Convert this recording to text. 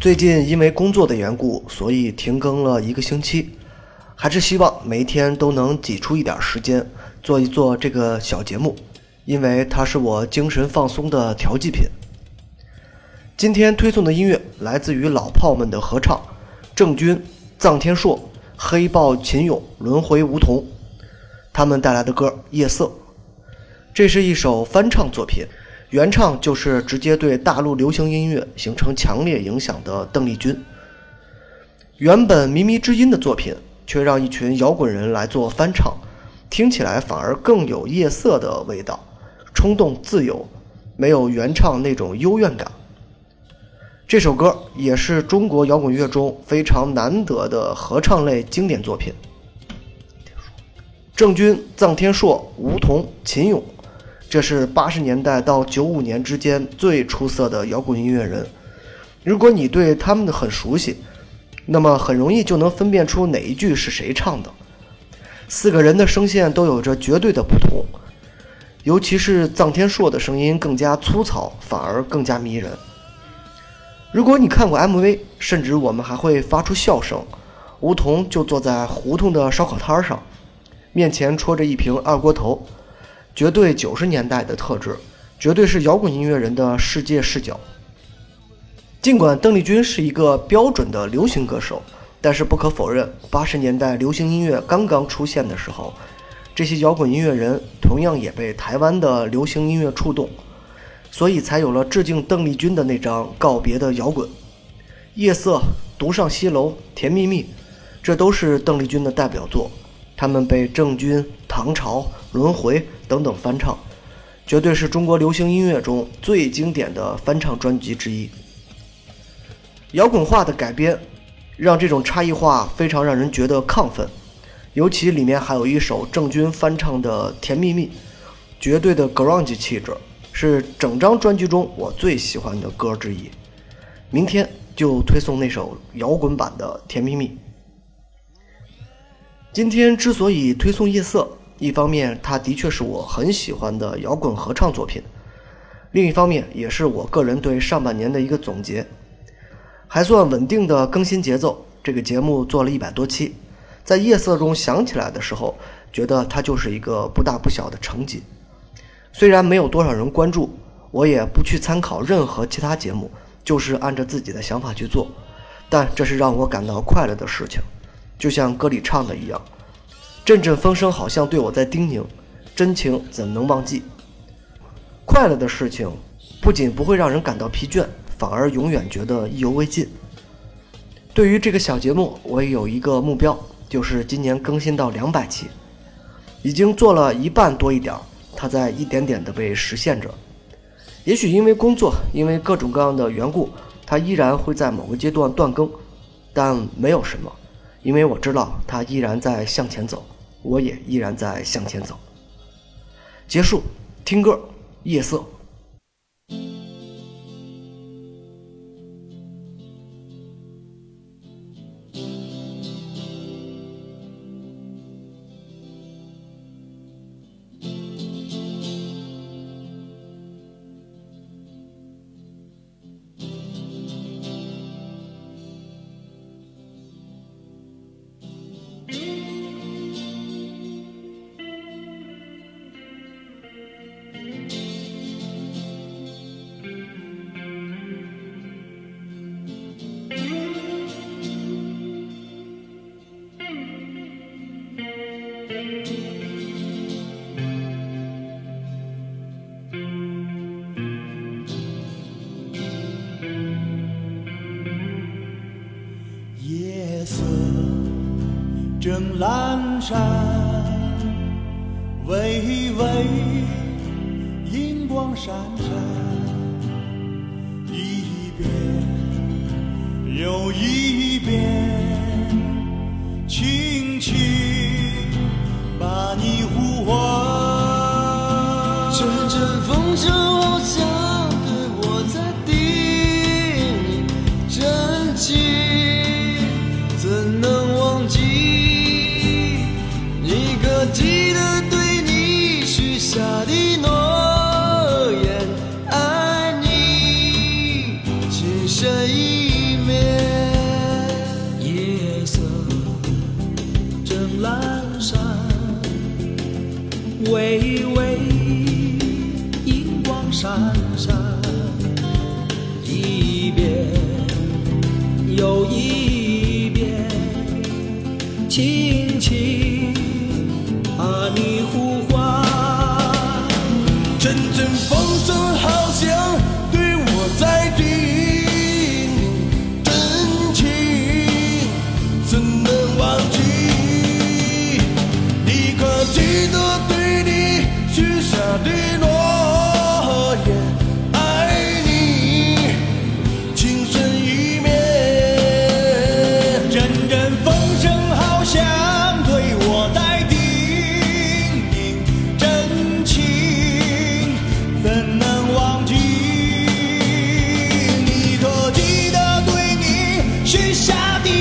最近因为工作的缘故，所以停更了一个星期。还是希望每一天都能挤出一点时间做一做这个小节目，因为它是我精神放松的调剂品。今天推送的音乐来自于老炮们的合唱，郑钧、臧天朔、黑豹、秦勇、轮回梧桐，他们带来的歌《夜色》。这是一首翻唱作品。原唱就是直接对大陆流行音乐形成强烈影响的邓丽君。原本靡靡之音的作品，却让一群摇滚人来做翻唱，听起来反而更有夜色的味道，冲动自由，没有原唱那种幽怨感。这首歌也是中国摇滚乐中非常难得的合唱类经典作品。郑钧、臧天朔、吴彤、秦勇。这是八十年代到九五年之间最出色的摇滚音乐人。如果你对他们很熟悉，那么很容易就能分辨出哪一句是谁唱的。四个人的声线都有着绝对的不同，尤其是臧天朔的声音更加粗糙，反而更加迷人。如果你看过 MV，甚至我们还会发出笑声。梧桐就坐在胡同的烧烤摊上，面前戳着一瓶二锅头。绝对九十年代的特质，绝对是摇滚音乐人的世界视角。尽管邓丽君是一个标准的流行歌手，但是不可否认，八十年代流行音乐刚刚出现的时候，这些摇滚音乐人同样也被台湾的流行音乐触动，所以才有了致敬邓丽君的那张告别的摇滚。夜色、独上西楼、甜蜜蜜，这都是邓丽君的代表作。他们被郑钧、唐朝、轮回等等翻唱，绝对是中国流行音乐中最经典的翻唱专辑之一。摇滚化的改编，让这种差异化非常让人觉得亢奋。尤其里面还有一首郑钧翻唱的《甜蜜蜜》，绝对的 grunge 气质，是整张专辑中我最喜欢的歌之一。明天就推送那首摇滚版的《甜蜜蜜》。今天之所以推送《夜色》，一方面它的确是我很喜欢的摇滚合唱作品，另一方面也是我个人对上半年的一个总结。还算稳定的更新节奏，这个节目做了一百多期，在夜色中想起来的时候，觉得它就是一个不大不小的成绩。虽然没有多少人关注，我也不去参考任何其他节目，就是按照自己的想法去做，但这是让我感到快乐的事情。就像歌里唱的一样，阵阵风声好像对我在叮咛，真情怎能忘记？快乐的事情不仅不会让人感到疲倦，反而永远觉得意犹未尽。对于这个小节目，我也有一个目标，就是今年更新到两百期，已经做了一半多一点，它在一点点的被实现着。也许因为工作，因为各种各样的缘故，它依然会在某个阶段断更，但没有什么。因为我知道他依然在向前走，我也依然在向前走。结束，听歌，夜色。夜色正阑珊，微微银光闪闪，一遍又一遍，轻轻把你呼唤。阵阵风声许下的